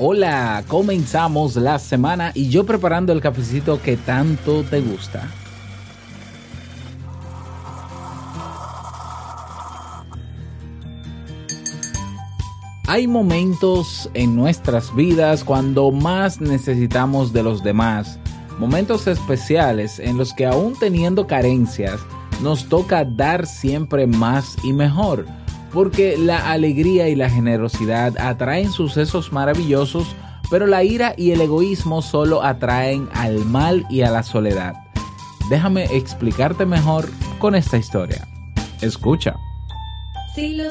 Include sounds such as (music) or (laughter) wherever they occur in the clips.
Hola, comenzamos la semana y yo preparando el cafecito que tanto te gusta. Hay momentos en nuestras vidas cuando más necesitamos de los demás, momentos especiales en los que aún teniendo carencias, nos toca dar siempre más y mejor, porque la alegría y la generosidad atraen sucesos maravillosos, pero la ira y el egoísmo solo atraen al mal y a la soledad. Déjame explicarte mejor con esta historia. Escucha. Si lo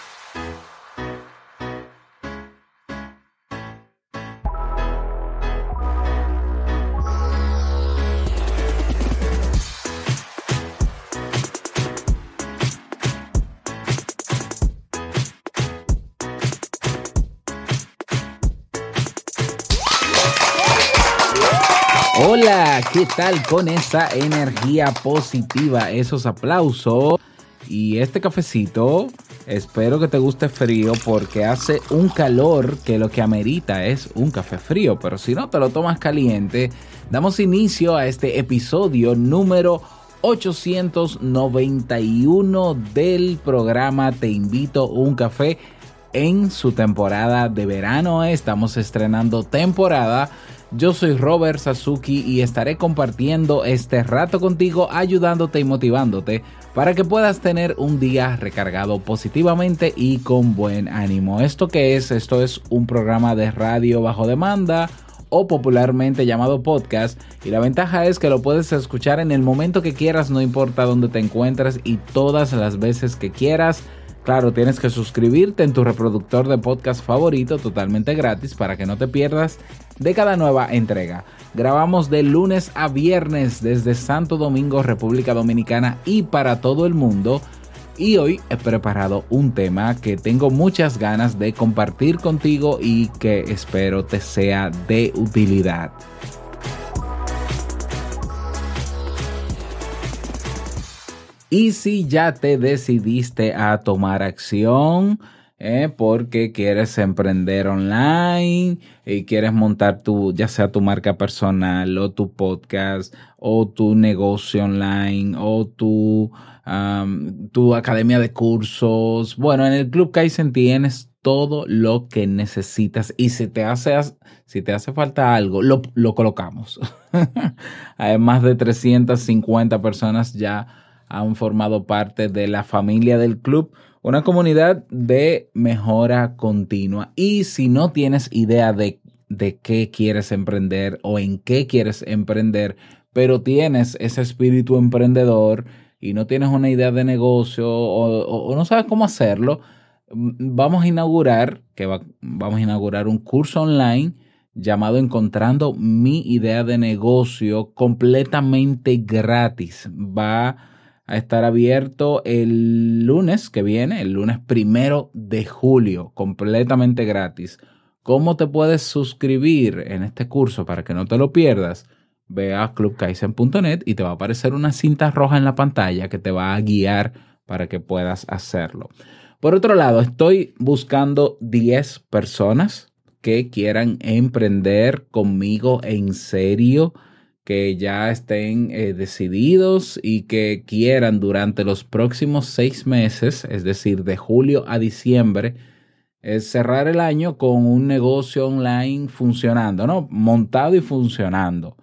¿Qué tal con esa energía positiva, esos aplausos y este cafecito? Espero que te guste frío porque hace un calor que lo que amerita es un café frío, pero si no te lo tomas caliente, damos inicio a este episodio número 891 del programa Te invito a un café en su temporada de verano. Estamos estrenando temporada. Yo soy Robert Sasuki y estaré compartiendo este rato contigo, ayudándote y motivándote para que puedas tener un día recargado positivamente y con buen ánimo. ¿Esto qué es? Esto es un programa de radio bajo demanda o popularmente llamado podcast y la ventaja es que lo puedes escuchar en el momento que quieras, no importa dónde te encuentres y todas las veces que quieras. Claro, tienes que suscribirte en tu reproductor de podcast favorito totalmente gratis para que no te pierdas de cada nueva entrega. Grabamos de lunes a viernes desde Santo Domingo, República Dominicana y para todo el mundo. Y hoy he preparado un tema que tengo muchas ganas de compartir contigo y que espero te sea de utilidad. Y si ya te decidiste a tomar acción, eh, porque quieres emprender online y quieres montar tu, ya sea tu marca personal o tu podcast o tu negocio online o tu, tu academia de cursos. Bueno, en el Club Kaizen tienes todo lo que necesitas y si te hace, si te hace falta algo, lo, lo colocamos. (laughs) Hay más de 350 personas ya han formado parte de la familia del club, una comunidad de mejora continua. Y si no tienes idea de, de qué quieres emprender o en qué quieres emprender, pero tienes ese espíritu emprendedor y no tienes una idea de negocio o, no sabes cómo hacerlo, mm, vamos a inaugurar, que va- vamos a inaugurar un curso online llamado Encontrando mi idea de negocio completamente gratis. Va a estar abierto el lunes que viene, el lunes primero de julio, completamente gratis. ¿Cómo te puedes suscribir en este curso para que no te lo pierdas? Ve a clubkaizen.net y te va a aparecer una cinta roja en la pantalla que te va a guiar para que puedas hacerlo. Por otro lado, estoy buscando 10 personas que quieran emprender conmigo en serio que ya estén eh, decididos y que quieran durante los próximos seis meses, es decir, de julio a diciembre, es cerrar el año con un negocio online funcionando, ¿no? Montado y funcionando.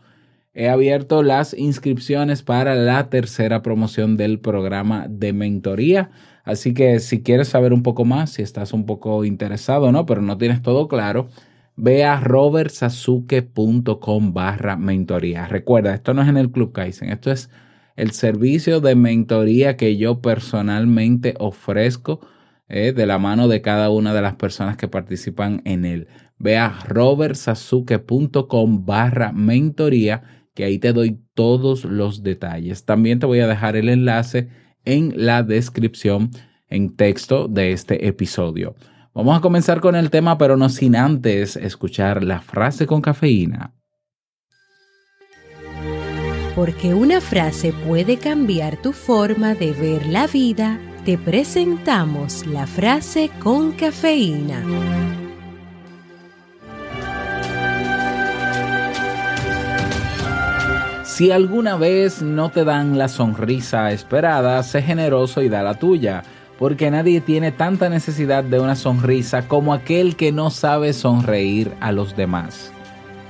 He abierto las inscripciones para la tercera promoción del programa de mentoría. Así que si quieres saber un poco más, si estás un poco interesado, ¿no? Pero no tienes todo claro, ve a robertsazuke.com barra mentoría. Recuerda, esto no es en el Club Kaizen, esto es el servicio de mentoría que yo personalmente ofrezco eh, de la mano de cada una de las personas que participan en él. Ve a robertsazuke.com barra mentoría, que ahí te doy todos los detalles. También te voy a dejar el enlace en la descripción en texto de este episodio. Vamos a comenzar con el tema, pero no sin antes escuchar la frase con cafeína. Porque una frase puede cambiar tu forma de ver la vida, te presentamos la frase con cafeína. Si alguna vez no te dan la sonrisa esperada, sé generoso y da la tuya, porque nadie tiene tanta necesidad de una sonrisa como aquel que no sabe sonreír a los demás.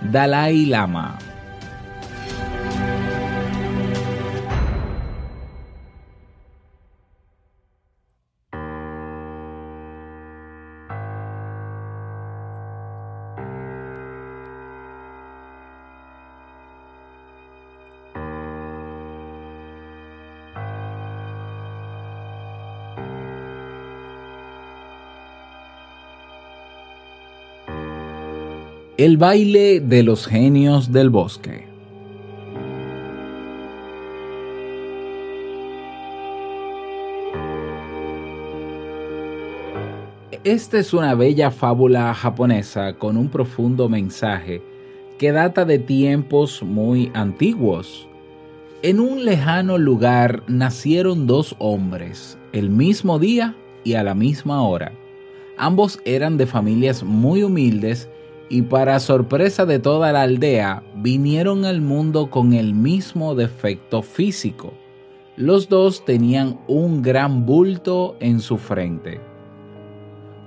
Dalai Lama El baile de los genios del bosque. Esta es una bella fábula japonesa con un profundo mensaje que data de tiempos muy antiguos. En un lejano lugar nacieron dos hombres, el mismo día y a la misma hora. Ambos eran de familias muy humildes y para sorpresa de toda la aldea, vinieron al mundo con el mismo defecto físico. Los dos tenían un gran bulto en su frente.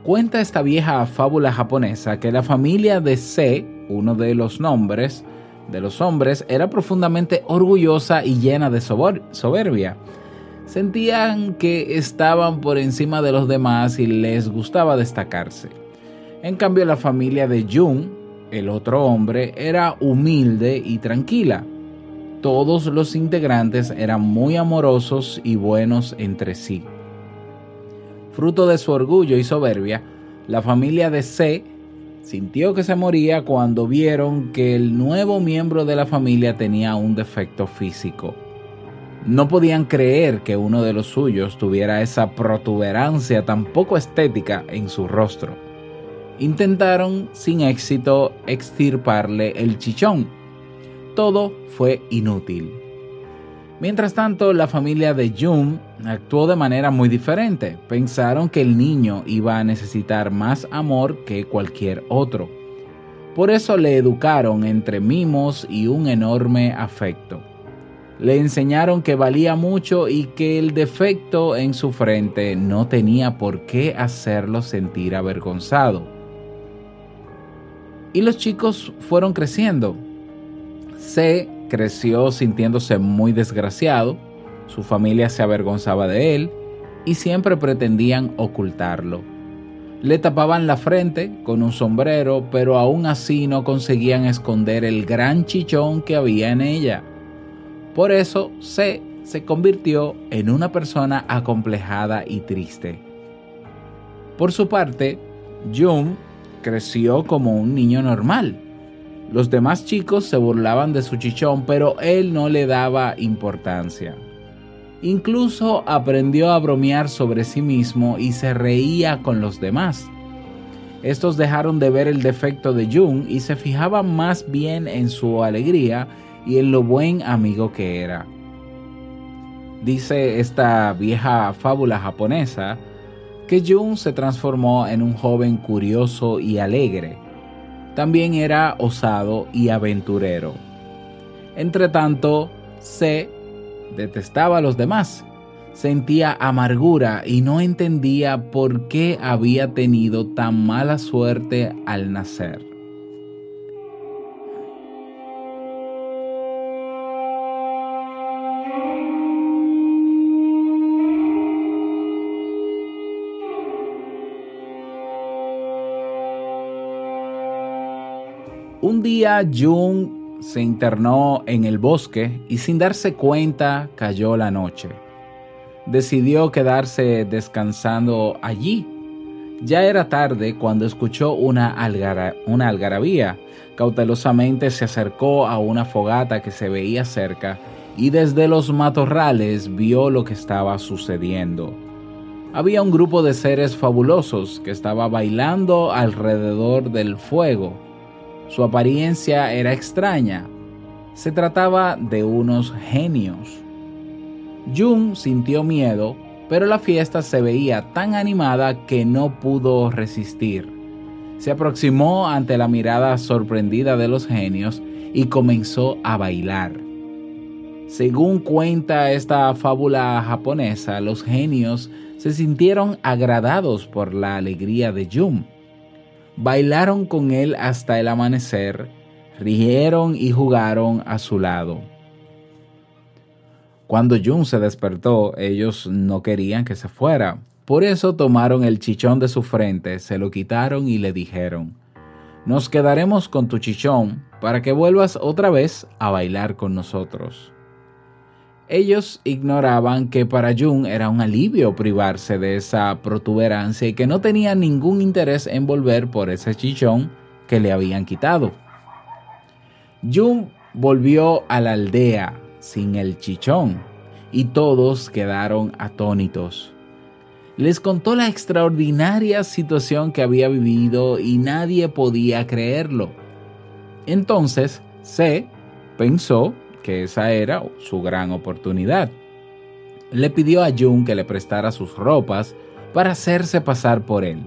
Cuenta esta vieja fábula japonesa que la familia de Se, uno de los nombres de los hombres, era profundamente orgullosa y llena de soberbia. Sentían que estaban por encima de los demás y les gustaba destacarse. En cambio, la familia de Jung, el otro hombre, era humilde y tranquila. Todos los integrantes eran muy amorosos y buenos entre sí. Fruto de su orgullo y soberbia, la familia de C sintió que se moría cuando vieron que el nuevo miembro de la familia tenía un defecto físico. No podían creer que uno de los suyos tuviera esa protuberancia tan poco estética en su rostro intentaron sin éxito extirparle el chichón. Todo fue inútil. Mientras tanto, la familia de Jung actuó de manera muy diferente. Pensaron que el niño iba a necesitar más amor que cualquier otro. Por eso le educaron entre mimos y un enorme afecto. Le enseñaron que valía mucho y que el defecto en su frente no tenía por qué hacerlo sentir avergonzado y los chicos fueron creciendo. C creció sintiéndose muy desgraciado, su familia se avergonzaba de él y siempre pretendían ocultarlo. Le tapaban la frente con un sombrero, pero aún así no conseguían esconder el gran chichón que había en ella. Por eso C se convirtió en una persona acomplejada y triste. Por su parte, Jung creció como un niño normal. Los demás chicos se burlaban de su chichón, pero él no le daba importancia. Incluso aprendió a bromear sobre sí mismo y se reía con los demás. Estos dejaron de ver el defecto de Jung y se fijaban más bien en su alegría y en lo buen amigo que era. Dice esta vieja fábula japonesa que Jung se transformó en un joven curioso y alegre. También era osado y aventurero. Entretanto, Se detestaba a los demás, sentía amargura y no entendía por qué había tenido tan mala suerte al nacer. Un día Jung se internó en el bosque y sin darse cuenta cayó la noche. Decidió quedarse descansando allí. Ya era tarde cuando escuchó una, una algarabía. Cautelosamente se acercó a una fogata que se veía cerca y desde los matorrales vio lo que estaba sucediendo. Había un grupo de seres fabulosos que estaba bailando alrededor del fuego. Su apariencia era extraña. Se trataba de unos genios. Jung sintió miedo, pero la fiesta se veía tan animada que no pudo resistir. Se aproximó ante la mirada sorprendida de los genios y comenzó a bailar. Según cuenta esta fábula japonesa, los genios se sintieron agradados por la alegría de Jung. Bailaron con él hasta el amanecer, rieron y jugaron a su lado. Cuando Jung se despertó, ellos no querían que se fuera. Por eso tomaron el chichón de su frente, se lo quitaron y le dijeron, nos quedaremos con tu chichón para que vuelvas otra vez a bailar con nosotros. Ellos ignoraban que para Jung era un alivio privarse de esa protuberancia y que no tenía ningún interés en volver por ese chichón que le habían quitado. Jung volvió a la aldea sin el chichón y todos quedaron atónitos. Les contó la extraordinaria situación que había vivido y nadie podía creerlo. Entonces, Se pensó que esa era su gran oportunidad. Le pidió a Jung que le prestara sus ropas para hacerse pasar por él.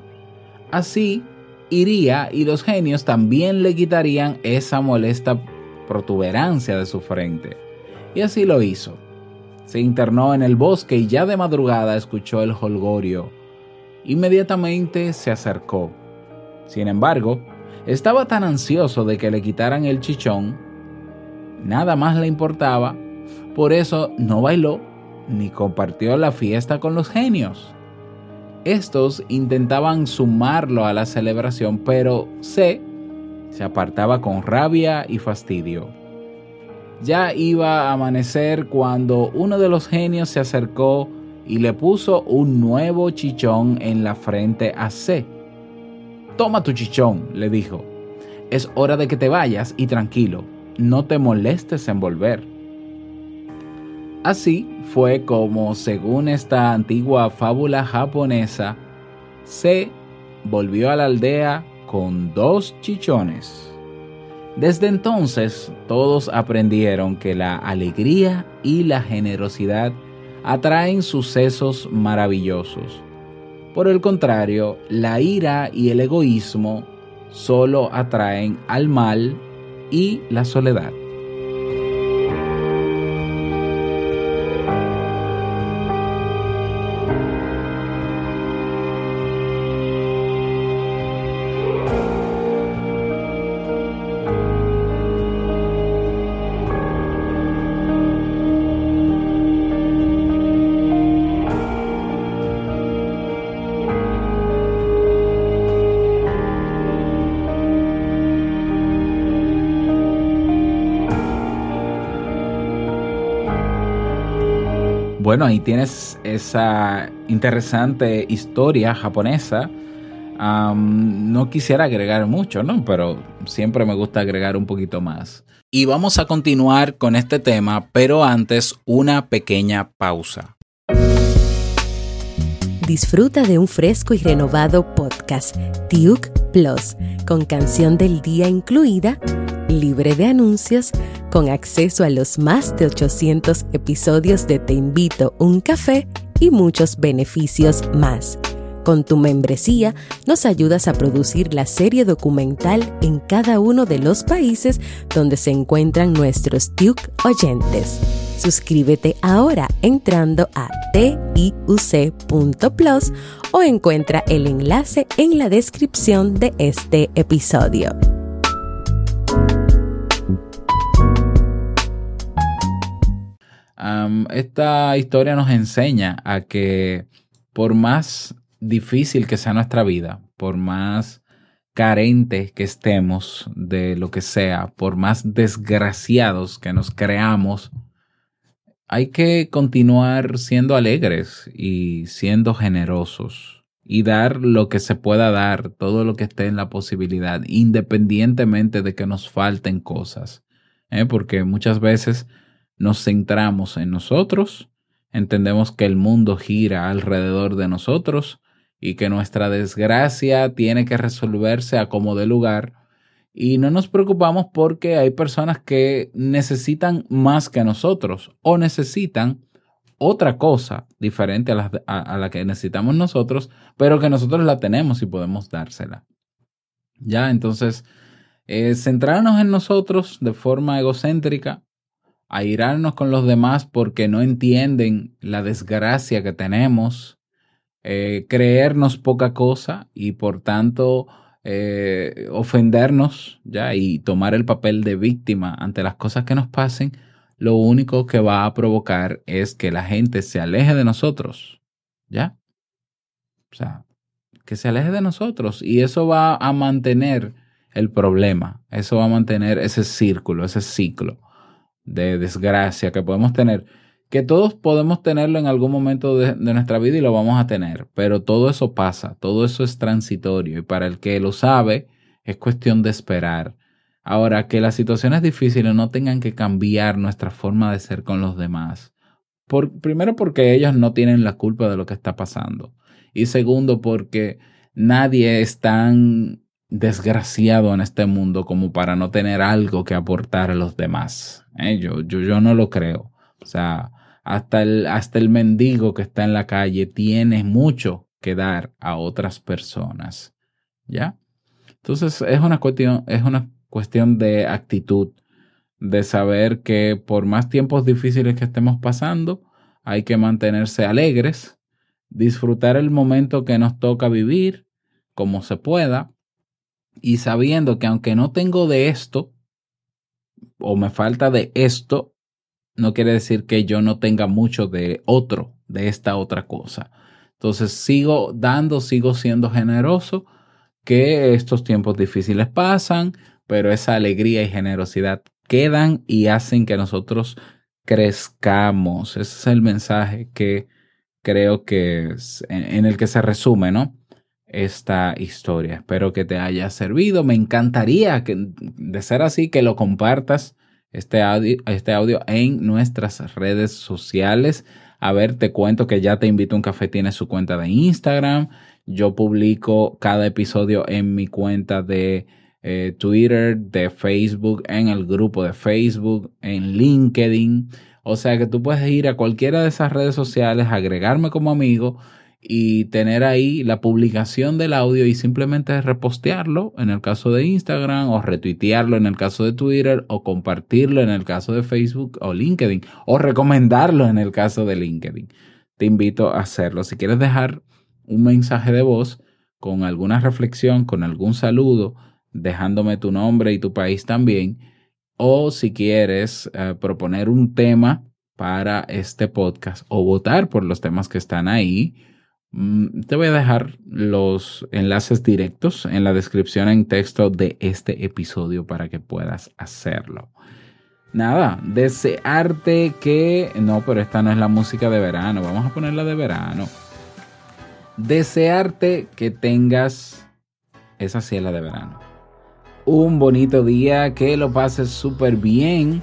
Así iría y los genios también le quitarían esa molesta protuberancia de su frente. Y así lo hizo. Se internó en el bosque y ya de madrugada escuchó el holgorio. Inmediatamente se acercó. Sin embargo, estaba tan ansioso de que le quitaran el chichón, nada más le importaba, por eso no bailó ni compartió la fiesta con los genios. Estos intentaban sumarlo a la celebración, pero C se apartaba con rabia y fastidio. Ya iba a amanecer cuando uno de los genios se acercó y le puso un nuevo chichón en la frente a C. Toma tu chichón, le dijo. Es hora de que te vayas y tranquilo, no te molestes en volver. Así fue como, según esta antigua fábula japonesa, se volvió a la aldea con dos chichones. Desde entonces todos aprendieron que la alegría y la generosidad atraen sucesos maravillosos. Por el contrario, la ira y el egoísmo solo atraen al mal y la soledad. Bueno, ahí tienes esa interesante historia japonesa. No quisiera agregar mucho, ¿no? Pero siempre me gusta agregar un poquito más. Y vamos a continuar con este tema, pero antes una pequeña pausa. Disfruta de un fresco y renovado podcast, Duke Plus, con canción del día incluida, libre de anuncios, con acceso a los más de 800 episodios de Te invito un café y muchos beneficios más. Con tu membresía nos ayudas a producir la serie documental en cada uno de los países donde se encuentran nuestros Duke oyentes. Suscríbete ahora entrando a tiuc.plus o encuentra el enlace en la descripción de este episodio. Esta historia nos enseña a que por más difícil que sea nuestra vida, por más carente que estemos de lo que sea, por más desgraciados que nos creamos, hay que continuar siendo alegres y siendo generosos y dar lo que se pueda dar, todo lo que esté en la posibilidad, independientemente de que nos falten cosas. ¿eh? Porque muchas veces nos centramos en nosotros, entendemos que el mundo gira alrededor de nosotros y que nuestra desgracia tiene que resolverse a como de lugar y no nos preocupamos porque hay personas que necesitan más que nosotros o necesitan otra cosa diferente a la, que necesitamos nosotros, pero que nosotros la tenemos y podemos dársela. Ya, entonces, eh, centrarnos en nosotros de forma egocéntrica, airarnos con los demás porque no entienden la desgracia que tenemos, eh, creernos poca cosa y por tanto eh, ofendernos ya y tomar el papel de víctima ante las cosas que nos pasen, lo único que va a provocar es que la gente se aleje de nosotros, ¿ya? O sea, que se aleje de nosotros. Y eso va a mantener el problema, eso va a mantener ese círculo, ese ciclo de desgracia que podemos tener que todos podemos tenerlo en algún momento de, nuestra vida y lo vamos a tener, pero todo eso pasa, todo eso es transitorio y para el que lo sabe es cuestión de esperar. Ahora, que las situaciones difíciles no tengan que cambiar nuestra forma de ser con los demás. Por, primero porque ellos no tienen la culpa de lo que está pasando. Y segundo porque nadie es tan desgraciado en este mundo como para no tener algo que aportar a los demás. ¿Eh? Yo, yo, yo no lo creo. O sea, hasta el, hasta el mendigo que está en la calle tiene mucho que dar a otras personas. ¿Ya? Entonces es una cuestión, es una cuestión de actitud, de saber que por más tiempos difíciles que estemos pasando, hay que mantenerse alegres, disfrutar el momento que nos toca vivir como se pueda y sabiendo que aunque no tengo de esto o me falta de esto, no quiere decir que yo no tenga mucho de otro, de esta otra cosa. Entonces sigo dando, sigo siendo generoso, que estos tiempos difíciles pasan, pero esa alegría y generosidad quedan y hacen que nosotros crezcamos. Ese es el mensaje que creo que es, en el que se resume, ¿no? Esta historia. Espero que te haya servido. Me encantaría de ser así, que lo compartas este audio, este audio en nuestras redes sociales. A ver, te cuento que ya te invito a un café, tiene su cuenta de Instagram. Yo publico cada episodio en mi cuenta de eh, Twitter, de Facebook, en el grupo de Facebook, en LinkedIn. O sea que tú puedes ir a cualquiera de esas redes sociales, agregarme como amigo y tener ahí la publicación del audio y simplemente repostearlo en el caso de Instagram o retuitearlo en el caso de Twitter o compartirlo en el caso de Facebook o LinkedIn o recomendarlo en el caso de LinkedIn. Te invito a hacerlo. Si quieres dejar un mensaje de voz con alguna reflexión, con algún saludo, dejándome tu nombre y tu país también, o si quieres uh, proponer un tema para este podcast o votar por los temas que están ahí, te voy a dejar los enlaces directos en la descripción en texto de este episodio para que puedas hacerlo. Nada, desearte que... No, pero esta no es la música de verano, vamos a ponerla de verano. Desearte que tengas esa ciela de verano. Un bonito día, que lo pases súper bien